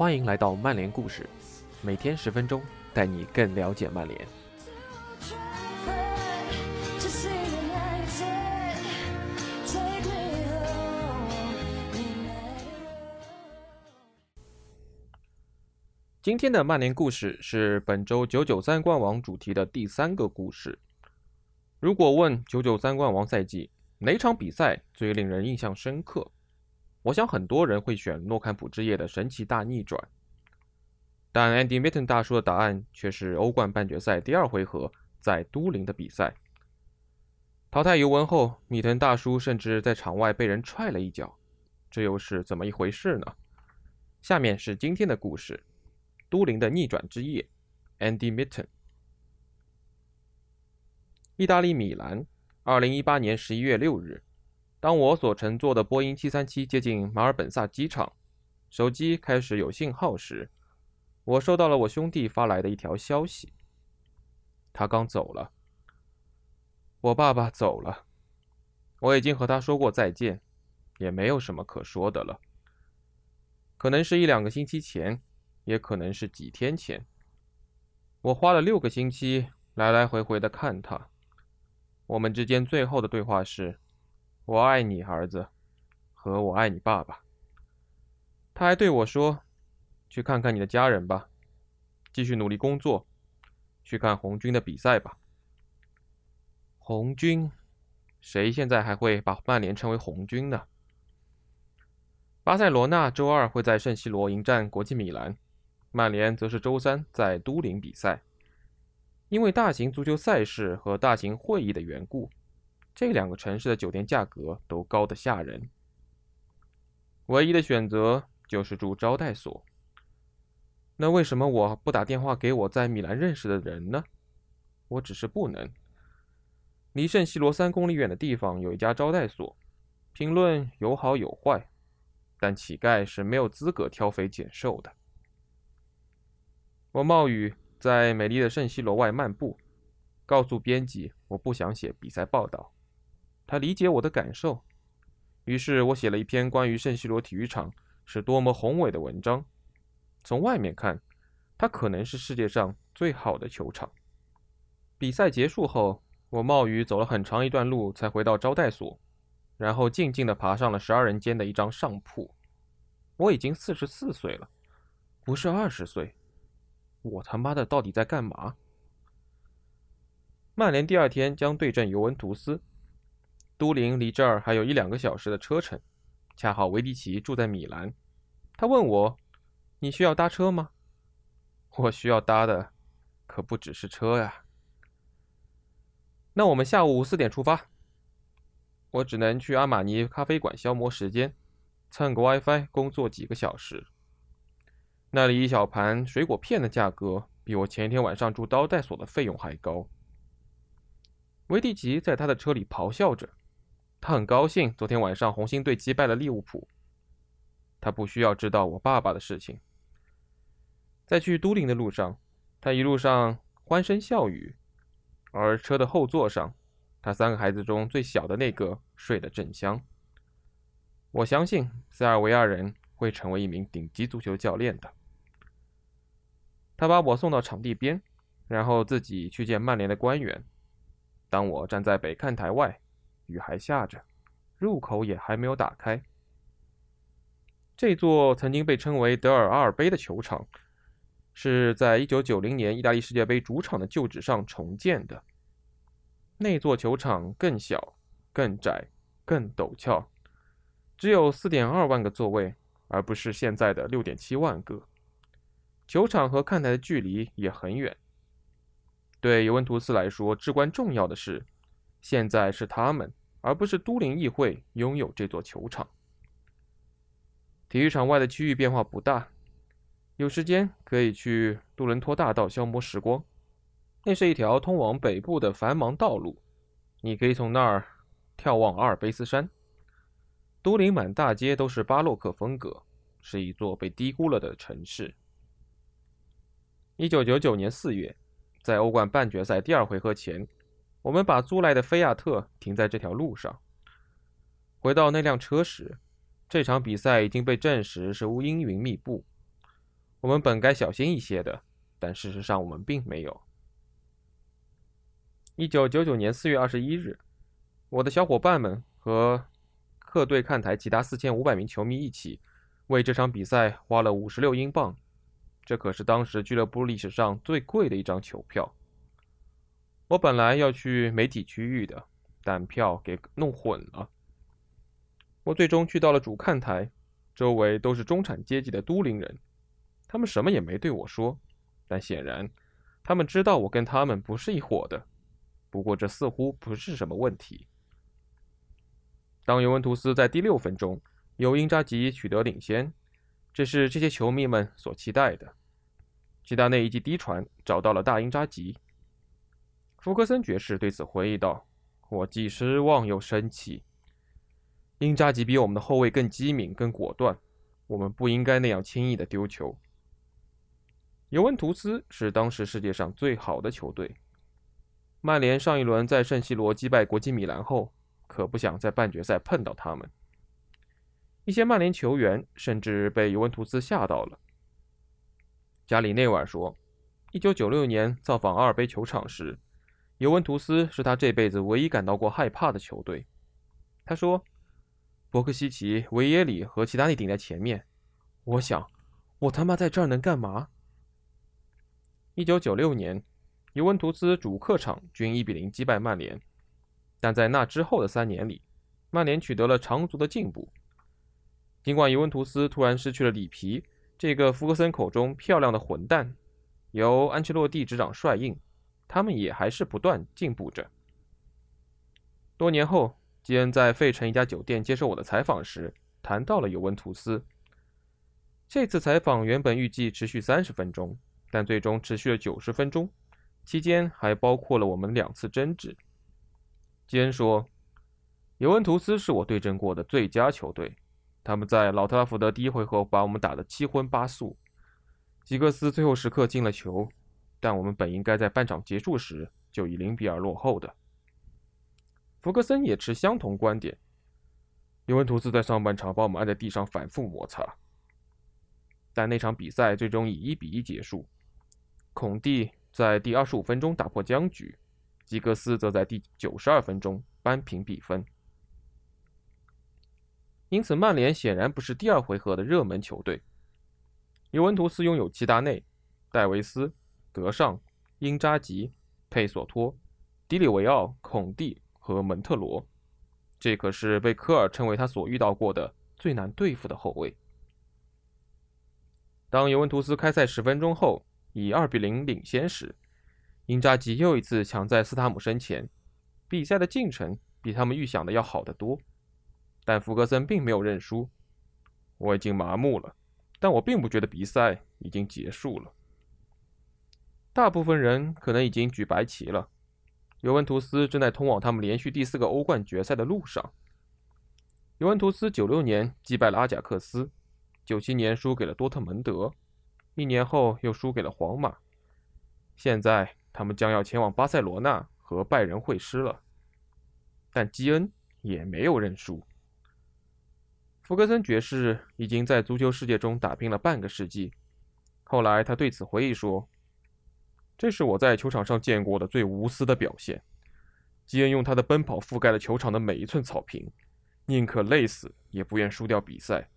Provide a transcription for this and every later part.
欢迎来到曼联故事，每天十分钟，带你更了解曼联。今天的曼联故事是本周九九三冠王主题的第三个故事。如果问九九三冠王赛季哪场比赛最令人印象深刻，我想很多人会选诺坎普之夜的神奇大逆转。但 Andy Mitten 大叔的答案却是欧冠半决赛第二回合在都灵的比赛。淘汰尤文后，米滕大叔甚至在场外被人踹了一脚，这又是怎么一回事呢？下面是今天的故事。都灵的逆转之夜，Andy Mitten。意大利米兰，二零一八年十一月六日，当我所乘坐的波音七三七接近马尔本萨机场，手机开始有信号时，我收到了我兄弟发来的一条消息：他刚走了。我爸爸走了，我已经和他说过再见，也没有什么可说的了。可能是一两个星期前。也可能是几天前，我花了六个星期来来回回的看他。我们之间最后的对话是：“我爱你，儿子，和我爱你，爸爸。”他还对我说：“去看看你的家人吧，继续努力工作，去看红军的比赛吧。”红军，谁现在还会把曼联称为红军呢？巴塞罗那周二会在圣西罗迎战国际米兰。曼联则是周三在都灵比赛，因为大型足球赛事和大型会议的缘故，这两个城市的酒店价格都高得吓人。唯一的选择就是住招待所。那为什么我不打电话给我在米兰认识的人呢？我只是不能。离圣西罗三公里远的地方有一家招待所，评论有好有坏，但乞丐是没有资格挑肥拣瘦的。我冒雨在美丽的圣西罗外漫步，告诉编辑我不想写比赛报道。他理解我的感受，于是我写了一篇关于圣西罗体育场是多么宏伟的文章。从外面看，它可能是世界上最好的球场。比赛结束后，我冒雨走了很长一段路才回到招待所，然后静静地爬上了十二人间的一张上铺。我已经四十四岁了，不是二十岁。我他妈的到底在干嘛？曼联第二天将对阵尤文图斯，都灵离这儿还有一两个小时的车程。恰好维迪奇住在米兰，他问我：“你需要搭车吗？”我需要搭的可不只是车呀。那我们下午四点出发。我只能去阿玛尼咖啡馆消磨时间，蹭个 WiFi，工作几个小时。那里一小盘水果片的价格比我前一天晚上住招待所的费用还高。维蒂奇在他的车里咆哮着，他很高兴昨天晚上红星队击败了利物浦。他不需要知道我爸爸的事情。在去都灵的路上，他一路上欢声笑语，而车的后座上，他三个孩子中最小的那个睡得正香。我相信塞尔维亚人会成为一名顶级足球教练的。他把我送到场地边，然后自己去见曼联的官员。当我站在北看台外，雨还下着，入口也还没有打开。这座曾经被称为德尔阿尔卑的球场，是在1990年意大利世界杯主场的旧址上重建的。那座球场更小、更窄、更陡峭，只有4.2万个座位，而不是现在的6.7万个。球场和看台的距离也很远。对尤文图斯来说，至关重要的是，现在是他们，而不是都灵议会拥有这座球场。体育场外的区域变化不大，有时间可以去杜伦托大道消磨时光。那是一条通往北部的繁忙道路，你可以从那儿眺望阿尔卑斯山。都灵满大街都是巴洛克风格，是一座被低估了的城市。一九九九年四月，在欧冠半决赛第二回合前，我们把租来的菲亚特停在这条路上。回到那辆车时，这场比赛已经被证实是乌阴云密布。我们本该小心一些的，但事实上我们并没有。一九九九年四月二十一日，我的小伙伴们和客队看台其他四千五百名球迷一起，为这场比赛花了五十六英镑，这可是当时俱乐部历史上最贵的一张球票。我本来要去媒体区域的，但票给弄混了。我最终去到了主看台，周围都是中产阶级的都灵人，他们什么也没对我说，但显然，他们知道我跟他们不是一伙的。不过这似乎不是什么问题。当尤文图斯在第六分钟由因扎吉取得领先，这是这些球迷们所期待的。齐达内一记低传找到了大英扎吉。福格森爵士对此回忆道：“我既失望又生气。英扎吉比我们的后卫更机敏、更果断，我们不应该那样轻易的丢球。”尤文图斯是当时世界上最好的球队。曼联上一轮在圣西罗击败国际米兰后，可不想在半决赛碰到他们。一些曼联球员甚至被尤文图斯吓到了。加里内瓦说：“1996 年造访阿尔卑球场时，尤文图斯是他这辈子唯一感到过害怕的球队。”他说：“博克西奇、维耶里和齐达内顶在前面，我想，我他妈在这儿能干嘛？”1996 年。尤文图斯主客场均1比0击败曼联，但在那之后的三年里，曼联取得了长足的进步。尽管尤文图斯突然失去了里皮这个福格森口中漂亮的混蛋，由安切洛蒂执掌帅印，他们也还是不断进步着。多年后，基恩在费城一家酒店接受我的采访时，谈到了尤文图斯。这次采访原本预计持续三十分钟，但最终持续了九十分钟。期间还包括了我们两次争执。基恩说：“尤文图斯是我对阵过的最佳球队，他们在老特拉福德第一回合把我们打得七荤八素。吉格斯最后时刻进了球，但我们本应该在半场结束时就以零比二落后的。”福格森也持相同观点。尤文图斯在上半场把我们按在地上反复摩擦，但那场比赛最终以一比一结束。孔蒂。在第二十五分钟打破僵局，吉格斯则在第九十二分钟扳平比分。因此，曼联显然不是第二回合的热门球队。尤文图斯拥有齐达内、戴维斯、德尚、英扎吉、佩索托、迪里维奥、孔蒂和门特罗，这可是被科尔称为他所遇到过的最难对付的后卫。当尤文图斯开赛十分钟后。以二比零领先时，英扎吉又一次抢在斯塔姆身前。比赛的进程比他们预想的要好得多，但福格森并没有认输。我已经麻木了，但我并不觉得比赛已经结束了。大部分人可能已经举白旗了。尤文图斯正在通往他们连续第四个欧冠决赛的路上。尤文图斯九六年击败了阿贾克斯，九七年输给了多特蒙德。一年后又输给了皇马，现在他们将要前往巴塞罗那和拜仁会师了。但基恩也没有认输。福格森爵士已经在足球世界中打拼了半个世纪，后来他对此回忆说：“这是我在球场上见过的最无私的表现。基恩用他的奔跑覆盖了球场的每一寸草坪，宁可累死也不愿输掉比赛。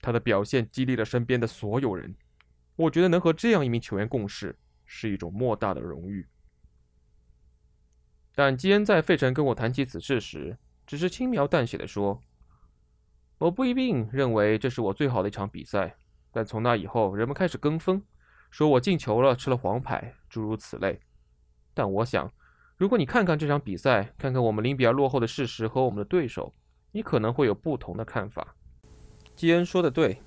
他的表现激励了身边的所有人。”我觉得能和这样一名球员共事是一种莫大的荣誉。但基恩在费城跟我谈起此事时，只是轻描淡写的说：“我不一定认为这是我最好的一场比赛，但从那以后，人们开始跟风，说我进球了，吃了黄牌，诸如此类。但我想，如果你看看这场比赛，看看我们零比二落后的事实和我们的对手，你可能会有不同的看法。”基恩说的对。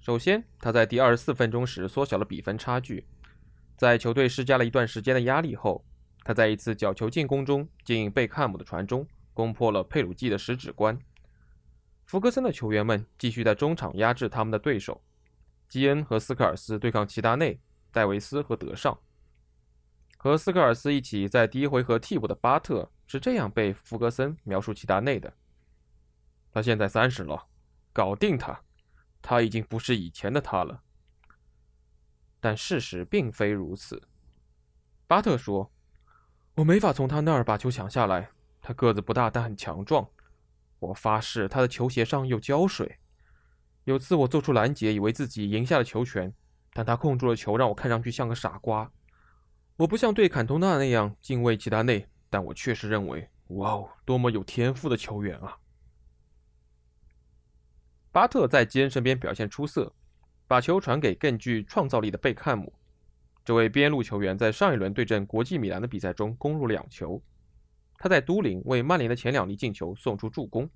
首先，他在第二十四分钟时缩小了比分差距。在球队施加了一段时间的压力后，他在一次角球进攻中经贝克汉姆的传中攻破了佩鲁季的十指关。福格森的球员们继续在中场压制他们的对手。基恩和斯科尔斯对抗齐达内、戴维斯和德尚。和斯科尔斯一起在第一回合替补的巴特是这样被福格森描述齐达内的：“他现在三十了，搞定他。”他已经不是以前的他了。但事实并非如此。巴特说：“我没法从他那儿把球抢下来。他个子不大，但很强壮。我发誓，他的球鞋上有胶水。有次我做出拦截，以为自己赢下了球权，但他控住了球，让我看上去像个傻瓜。我不像对坎通纳那样敬畏齐达内，但我确实认为，哇哦，多么有天赋的球员啊！”巴特在基恩身边表现出色，把球传给更具创造力的贝克汉姆。这位边路球员在上一轮对阵国际米兰的比赛中攻入两球。他在都灵为曼联的前两粒进球送出助攻。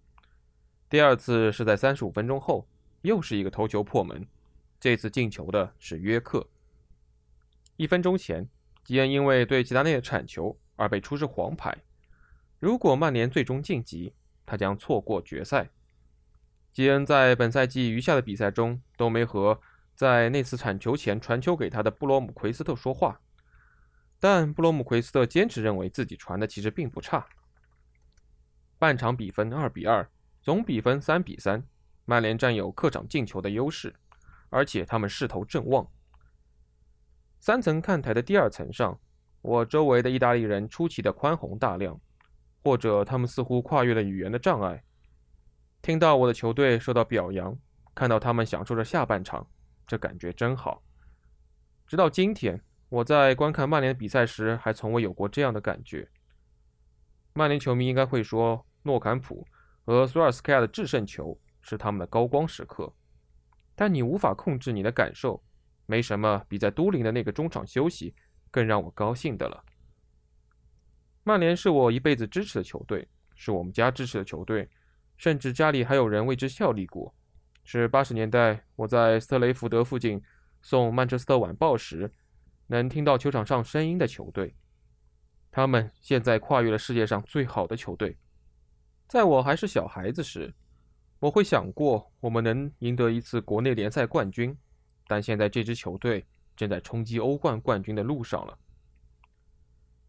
第二次是在三十五分钟后，又是一个头球破门。这次进球的是约克。一分钟前，基恩因为对齐达内的铲球而被出示黄牌。如果曼联最终晋级，他将错过决赛。基恩在本赛季余下的比赛中都没和在那次铲球前传球给他的布罗姆奎斯特说话，但布罗姆奎斯特坚持认为自己传的其实并不差。半场比分二比二，总比分三比三，曼联占有客场进球的优势，而且他们势头正旺。三层看台的第二层上，我周围的意大利人出奇的宽宏大量，或者他们似乎跨越了语言的障碍。听到我的球队受到表扬，看到他们享受着下半场，这感觉真好。直到今天，我在观看曼联的比赛时，还从未有过这样的感觉。曼联球迷应该会说，诺坎普和索尔斯克亚的制胜球是他们的高光时刻，但你无法控制你的感受。没什么比在都灵的那个中场休息更让我高兴的了。曼联是我一辈子支持的球队，是我们家支持的球队。甚至家里还有人为之效力过。是八十年代，我在斯特雷福德附近送《曼彻斯特晚报》时，能听到球场上声音的球队。他们现在跨越了世界上最好的球队。在我还是小孩子时，我会想过我们能赢得一次国内联赛冠军，但现在这支球队正在冲击欧冠冠军的路上了。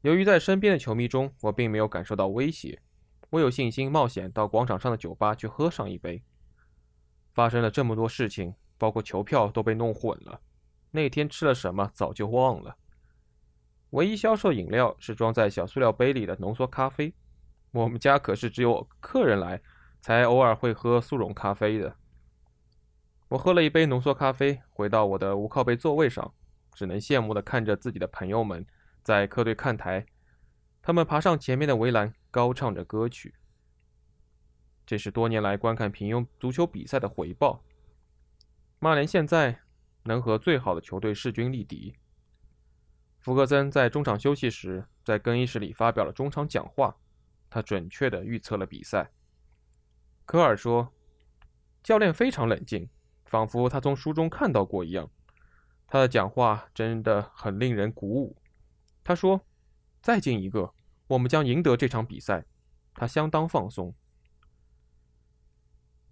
由于在身边的球迷中，我并没有感受到威胁。我有信心冒险到广场上的酒吧去喝上一杯。发生了这么多事情，包括球票都被弄混了。那天吃了什么早就忘了。唯一销售饮料是装在小塑料杯里的浓缩咖啡。我们家可是只有客人来才偶尔会喝速溶咖啡的。我喝了一杯浓缩咖啡，回到我的无靠背座位上，只能羡慕地看着自己的朋友们在客队看台。他们爬上前面的围栏。高唱着歌曲，这是多年来观看平庸足球比赛的回报。曼联现在能和最好的球队势均力敌。福格森在中场休息时，在更衣室里发表了中场讲话，他准确地预测了比赛。科尔说：“教练非常冷静，仿佛他从书中看到过一样。他的讲话真的很令人鼓舞。”他说：“再进一个。”我们将赢得这场比赛。他相当放松。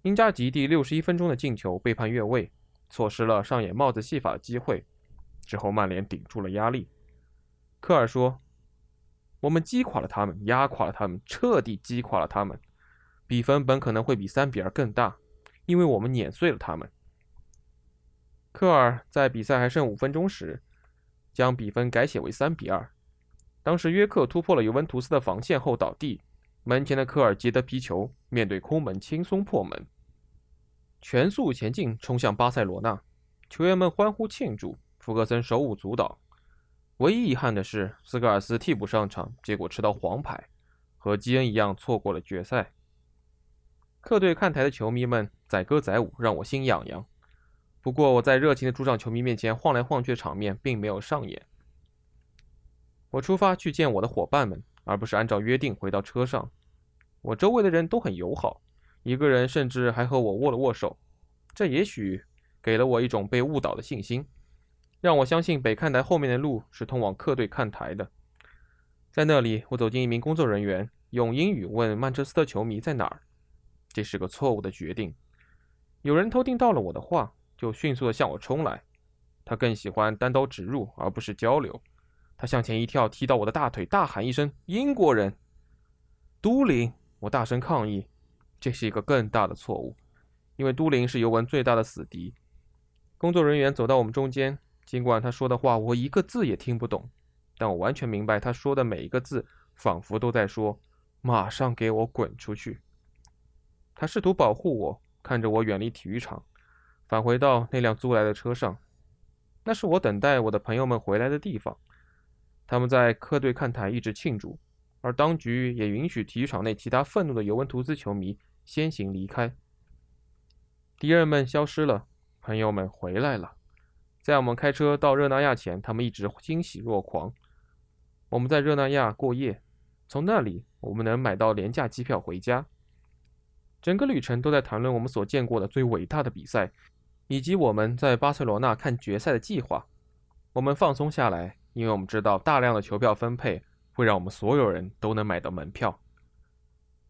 英加吉第六十一分钟的进球被判越位，错失了上演帽子戏法的机会。之后曼联顶住了压力。科尔说：“我们击垮了他们，压垮了他们，彻底击垮了他们。比分本可能会比三比二更大，因为我们碾碎了他们。”科尔在比赛还剩五分钟时，将比分改写为三比二。当时约克突破了尤文图斯的防线后倒地，门前的科尔接得皮球，面对空门轻松破门，全速前进冲向巴塞罗那，球员们欢呼庆祝，福格森手舞足蹈。唯一遗憾的是，斯科尔斯替补上场，结果吃到黄牌，和基恩一样错过了决赛。客队看台的球迷们载歌载舞，让我心痒痒。不过我在热情的主场球迷面前晃来晃去的场面并没有上演。我出发去见我的伙伴们，而不是按照约定回到车上。我周围的人都很友好，一个人甚至还和我握了握手。这也许给了我一种被误导的信心，让我相信北看台后面的路是通往客队看台的。在那里，我走进一名工作人员，用英语问曼彻斯特球迷在哪儿。这是个错误的决定。有人偷听到了我的话，就迅速的向我冲来。他更喜欢单刀直入，而不是交流。他向前一跳，踢到我的大腿，大喊一声：“英国人！”都灵！我大声抗议。这是一个更大的错误，因为都灵是尤文最大的死敌。工作人员走到我们中间，尽管他说的话我一个字也听不懂，但我完全明白他说的每一个字，仿佛都在说：“马上给我滚出去！”他试图保护我，看着我远离体育场，返回到那辆租来的车上。那是我等待我的朋友们回来的地方。他们在客队看台一直庆祝，而当局也允许体育场内其他愤怒的尤文图斯球迷先行离开。敌人们消失了，朋友们回来了。在我们开车到热那亚前，他们一直欣喜若狂。我们在热那亚过夜，从那里我们能买到廉价机票回家。整个旅程都在谈论我们所见过的最伟大的比赛，以及我们在巴塞罗那看决赛的计划。我们放松下来，因为我们知道大量的球票分配会让我们所有人都能买到门票。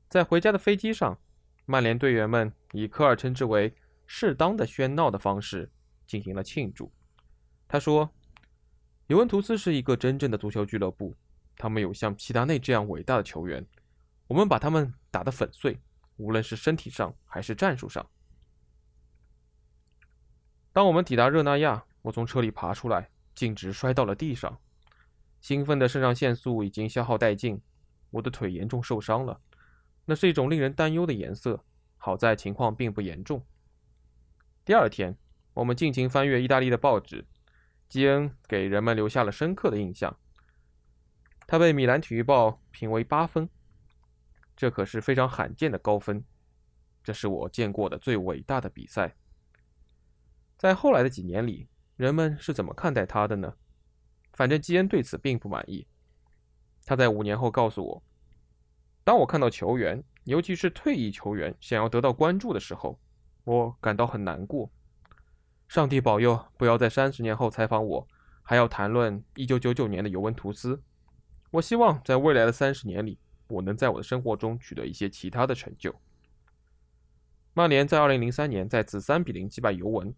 在回家的飞机上，曼联队员们以科尔称之为“适当的喧闹”的方式进行了庆祝。他说：“尤文图斯是一个真正的足球俱乐部，他们有像齐达内这样伟大的球员，我们把他们打得粉碎。”无论是身体上还是战术上。当我们抵达热那亚，我从车里爬出来，径直摔到了地上。兴奋的肾上腺素已经消耗殆尽，我的腿严重受伤了，那是一种令人担忧的颜色。好在情况并不严重。第二天，我们尽情翻阅意大利的报纸，基恩给人们留下了深刻的印象。他被《米兰体育报》评为八分。这可是非常罕见的高分，这是我见过的最伟大的比赛。在后来的几年里，人们是怎么看待他的呢？反正基恩对此并不满意。他在五年后告诉我：“当我看到球员，尤其是退役球员想要得到关注的时候，我感到很难过。上帝保佑，不要在三十年后采访我，还要谈论1999年的尤文图斯。我希望在未来的三十年里。”我能在我的生活中取得一些其他的成就。曼联在2003年再次3比0击败尤文，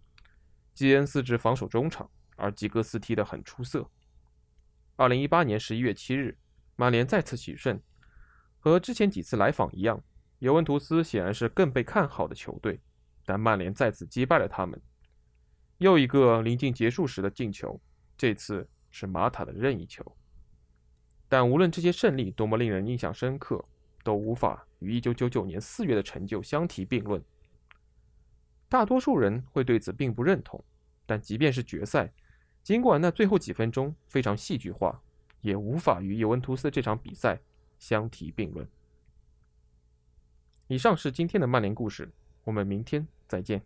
基恩四支防守中场，而吉格斯踢得很出色。2018年11月7日，曼联再次取胜，和之前几次来访一样，尤文图斯显然是更被看好的球队，但曼联再次击败了他们。又一个临近结束时的进球，这次是马塔的任意球。但无论这些胜利多么令人印象深刻，都无法与1999年4月的成就相提并论。大多数人会对此并不认同，但即便是决赛，尽管那最后几分钟非常戏剧化，也无法与尤文图斯这场比赛相提并论。以上是今天的曼联故事，我们明天再见。